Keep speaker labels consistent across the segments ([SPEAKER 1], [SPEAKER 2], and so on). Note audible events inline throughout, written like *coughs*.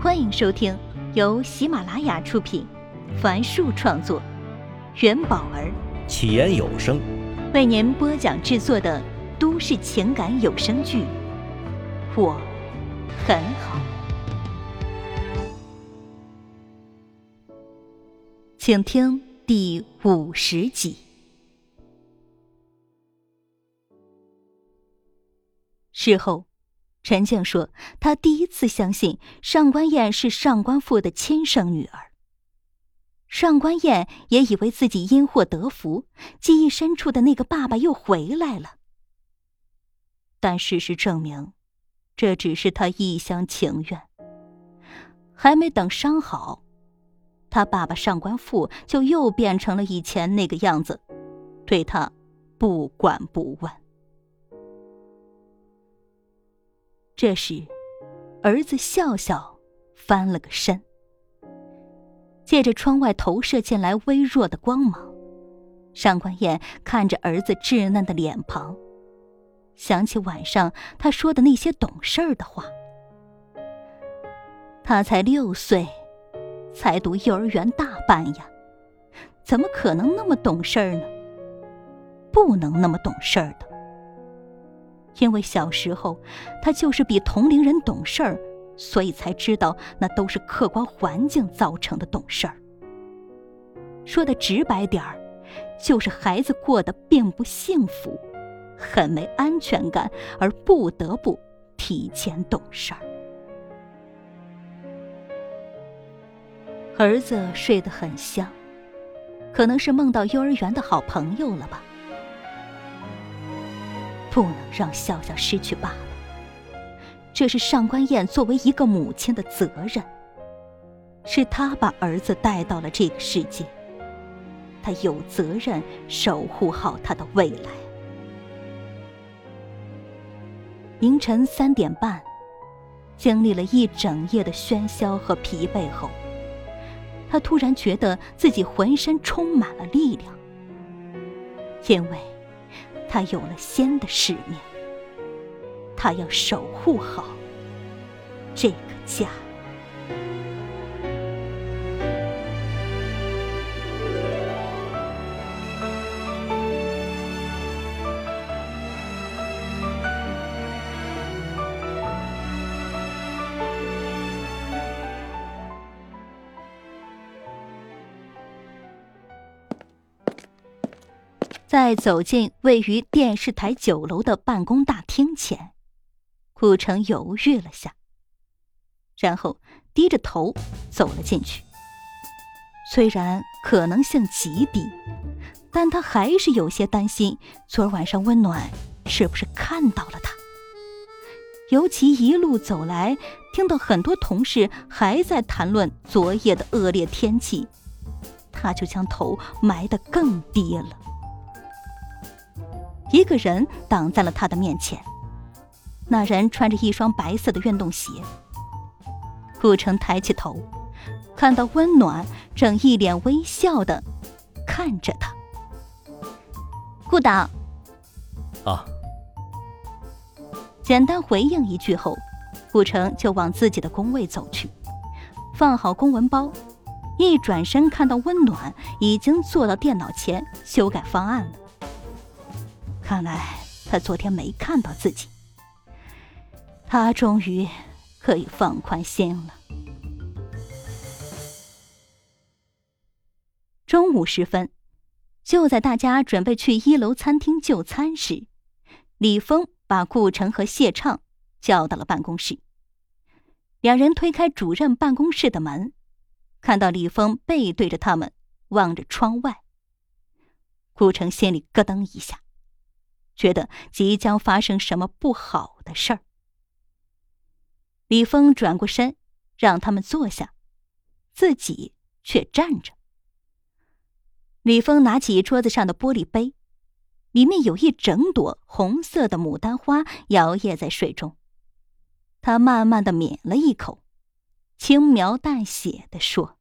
[SPEAKER 1] 欢迎收听由喜马拉雅出品，凡树创作，元宝儿
[SPEAKER 2] 起言有声
[SPEAKER 1] 为您播讲制作的都市情感有声剧《我很好》，请听第五十集。事后。陈静说：“她第一次相信上官燕是上官父的亲生女儿。上官燕也以为自己因祸得福，记忆深处的那个爸爸又回来了。但事实证明，这只是他一厢情愿。还没等伤好，他爸爸上官父就又变成了以前那个样子，对他不管不问。”这时，儿子笑笑翻了个身，借着窗外投射进来微弱的光芒，上官燕看着儿子稚嫩的脸庞，想起晚上他说的那些懂事儿的话。他才六岁，才读幼儿园大班呀，怎么可能那么懂事儿呢？不能那么懂事儿的。因为小时候，他就是比同龄人懂事儿，所以才知道那都是客观环境造成的懂事儿。说的直白点儿，就是孩子过得并不幸福，很没安全感，而不得不提前懂事儿。儿子睡得很香，可能是梦到幼儿园的好朋友了吧。不能让笑笑失去爸爸，这是上官燕作为一个母亲的责任。是她把儿子带到了这个世界，她有责任守护好他的未来。凌晨三点半，经历了一整夜的喧嚣和疲惫后，他突然觉得自己浑身充满了力量，因为。他有了新的使命，他要守护好这个家。在走进位于电视台九楼的办公大厅前，顾城犹豫了下，然后低着头走了进去。虽然可能性极低，但他还是有些担心，昨晚上温暖是不是看到了他？尤其一路走来，听到很多同事还在谈论昨夜的恶劣天气，他就将头埋得更低了。一个人挡在了他的面前，那人穿着一双白色的运动鞋。顾城抬起头，看到温暖正一脸微笑的看着他。顾导，
[SPEAKER 2] 啊，
[SPEAKER 1] 简单回应一句后，顾城就往自己的工位走去，放好公文包，一转身看到温暖已经坐到电脑前修改方案了。看来他昨天没看到自己，他终于可以放宽心了。中午时分，就在大家准备去一楼餐厅就餐时，李峰把顾城和谢畅叫到了办公室。两人推开主任办公室的门，看到李峰背对着他们，望着窗外。顾城心里咯噔一下。觉得即将发生什么不好的事儿，李峰转过身，让他们坐下，自己却站着。李峰拿起桌子上的玻璃杯，里面有一整朵红色的牡丹花摇曳在水中。他慢慢的抿了一口，轻描淡写的说：“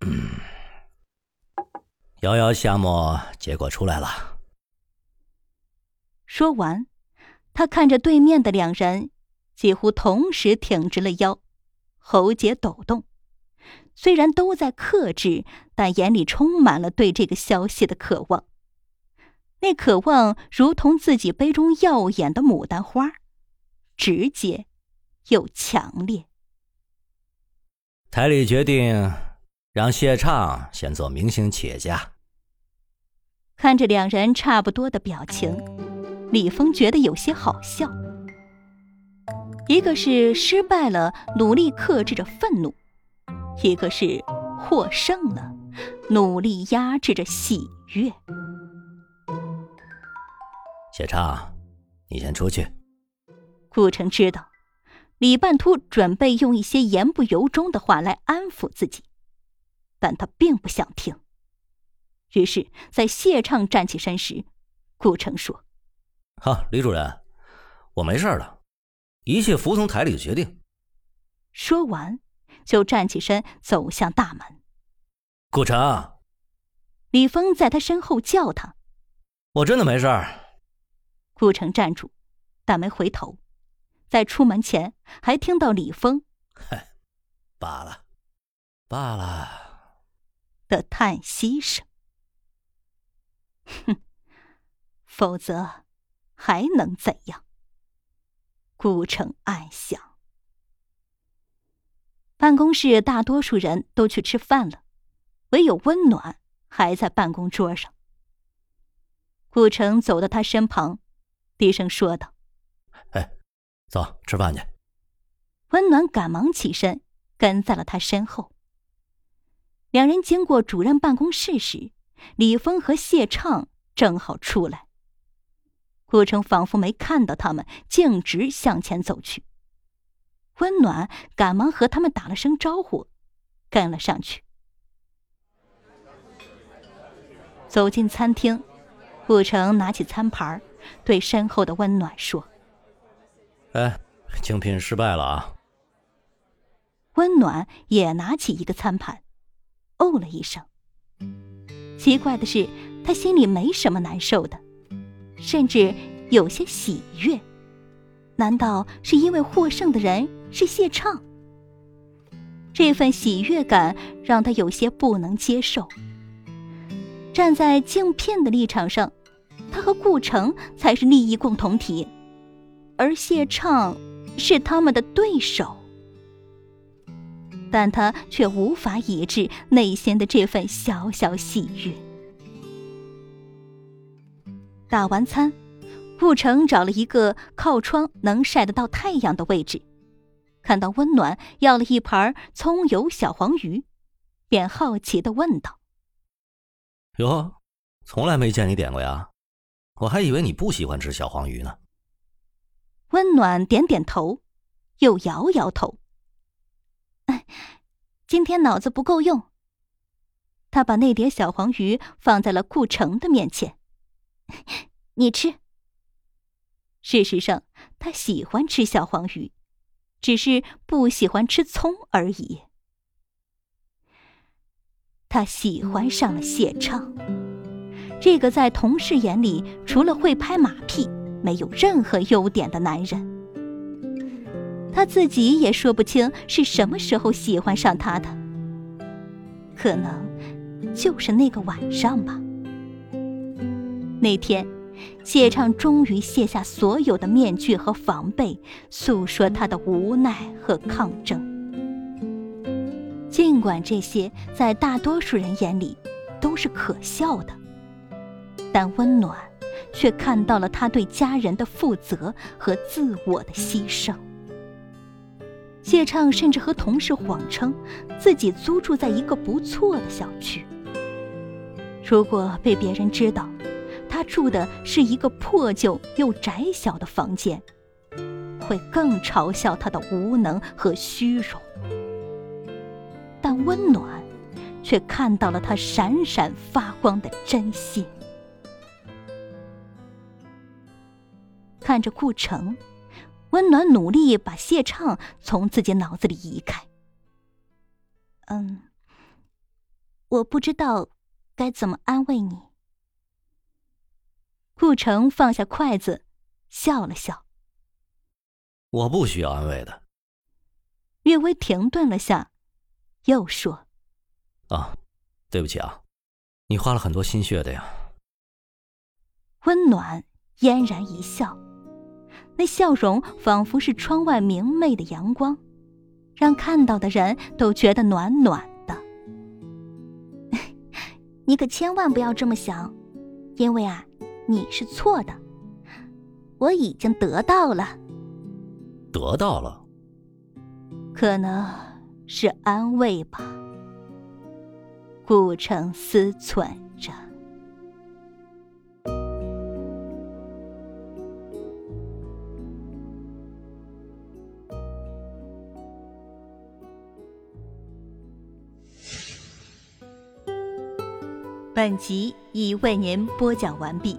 [SPEAKER 1] *coughs*
[SPEAKER 2] 遥遥夏末，结果出来了。”
[SPEAKER 1] 说完，他看着对面的两人，几乎同时挺直了腰，喉结抖动。虽然都在克制，但眼里充满了对这个消息的渴望。那渴望如同自己杯中耀眼的牡丹花，直接又强烈。
[SPEAKER 2] 台里决定让谢畅先做明星企业家。
[SPEAKER 1] 看着两人差不多的表情，李峰觉得有些好笑。一个是失败了，努力克制着愤怒；一个是获胜了，努力压制着喜悦。
[SPEAKER 2] 谢畅，你先出去。
[SPEAKER 1] 顾城知道，李半秃准备用一些言不由衷的话来安抚自己，但他并不想听。于是，在谢畅站起身时，顾城说：“
[SPEAKER 2] 好，李主任，我没事了，一切服从台里的决定。”
[SPEAKER 1] 说完，就站起身走向大门。
[SPEAKER 2] 顾城，
[SPEAKER 1] 李峰在他身后叫他：“
[SPEAKER 2] 我真的没事。”
[SPEAKER 1] 顾城站住，但没回头，在出门前还听到李峰：“
[SPEAKER 2] 嗨，罢了，罢了。”
[SPEAKER 1] 的叹息声。哼，否则还能怎样？顾城暗想。办公室大多数人都去吃饭了，唯有温暖还在办公桌上。顾城走到他身旁，低声说道：“
[SPEAKER 2] 哎，走，吃饭去。”
[SPEAKER 1] 温暖赶忙起身，跟在了他身后。两人经过主任办公室时。李峰和谢畅正好出来，顾城仿佛没看到他们，径直向前走去。温暖赶忙和他们打了声招呼，跟了上去。走进餐厅，顾城拿起餐盘，对身后的温暖说：“
[SPEAKER 2] 哎，竞聘失败了啊。”
[SPEAKER 1] 温暖也拿起一个餐盘，哦了一声。奇怪的是，他心里没什么难受的，甚至有些喜悦。难道是因为获胜的人是谢畅？这份喜悦感让他有些不能接受。站在竞聘的立场上，他和顾城才是利益共同体，而谢畅是他们的对手。但他却无法抑制内心的这份小小喜悦。打完餐，顾城找了一个靠窗能晒得到太阳的位置，看到温暖要了一盘葱油小黄鱼，便好奇的问道：“
[SPEAKER 2] 哟，从来没见你点过呀，我还以为你不喜欢吃小黄鱼呢。”
[SPEAKER 1] 温暖点点头，又摇摇头。今天脑子不够用。他把那碟小黄鱼放在了顾城的面前，你吃。事实上，他喜欢吃小黄鱼，只是不喜欢吃葱而已。他喜欢上了谢畅，这个在同事眼里除了会拍马屁没有任何优点的男人。他自己也说不清是什么时候喜欢上他的，可能就是那个晚上吧。那天，谢畅终于卸下所有的面具和防备，诉说他的无奈和抗争。尽管这些在大多数人眼里都是可笑的，但温暖却看到了他对家人的负责和自我的牺牲。谢畅甚至和同事谎称自己租住在一个不错的小区。如果被别人知道，住的是一个破旧又窄小的房间，会更嘲笑他的无能和虚荣。但温暖，却看到了他闪闪发光的真心。看着顾城。温暖努力把谢畅从自己脑子里移开。嗯，我不知道该怎么安慰你。顾城放下筷子，笑了笑。
[SPEAKER 2] 我不需要安慰的。
[SPEAKER 1] 略微停顿了下，又说：“
[SPEAKER 2] 啊，对不起啊，你花了很多心血的呀。”
[SPEAKER 1] 温暖嫣然一笑，那笑容仿佛是窗外明媚的阳光，让看到的人都觉得暖暖的。*laughs* 你可千万不要这么想，因为啊，你是错的。我已经得到了，
[SPEAKER 2] 得到了。
[SPEAKER 1] 可能是安慰吧。顾城思忖着。本集已为您播讲完毕，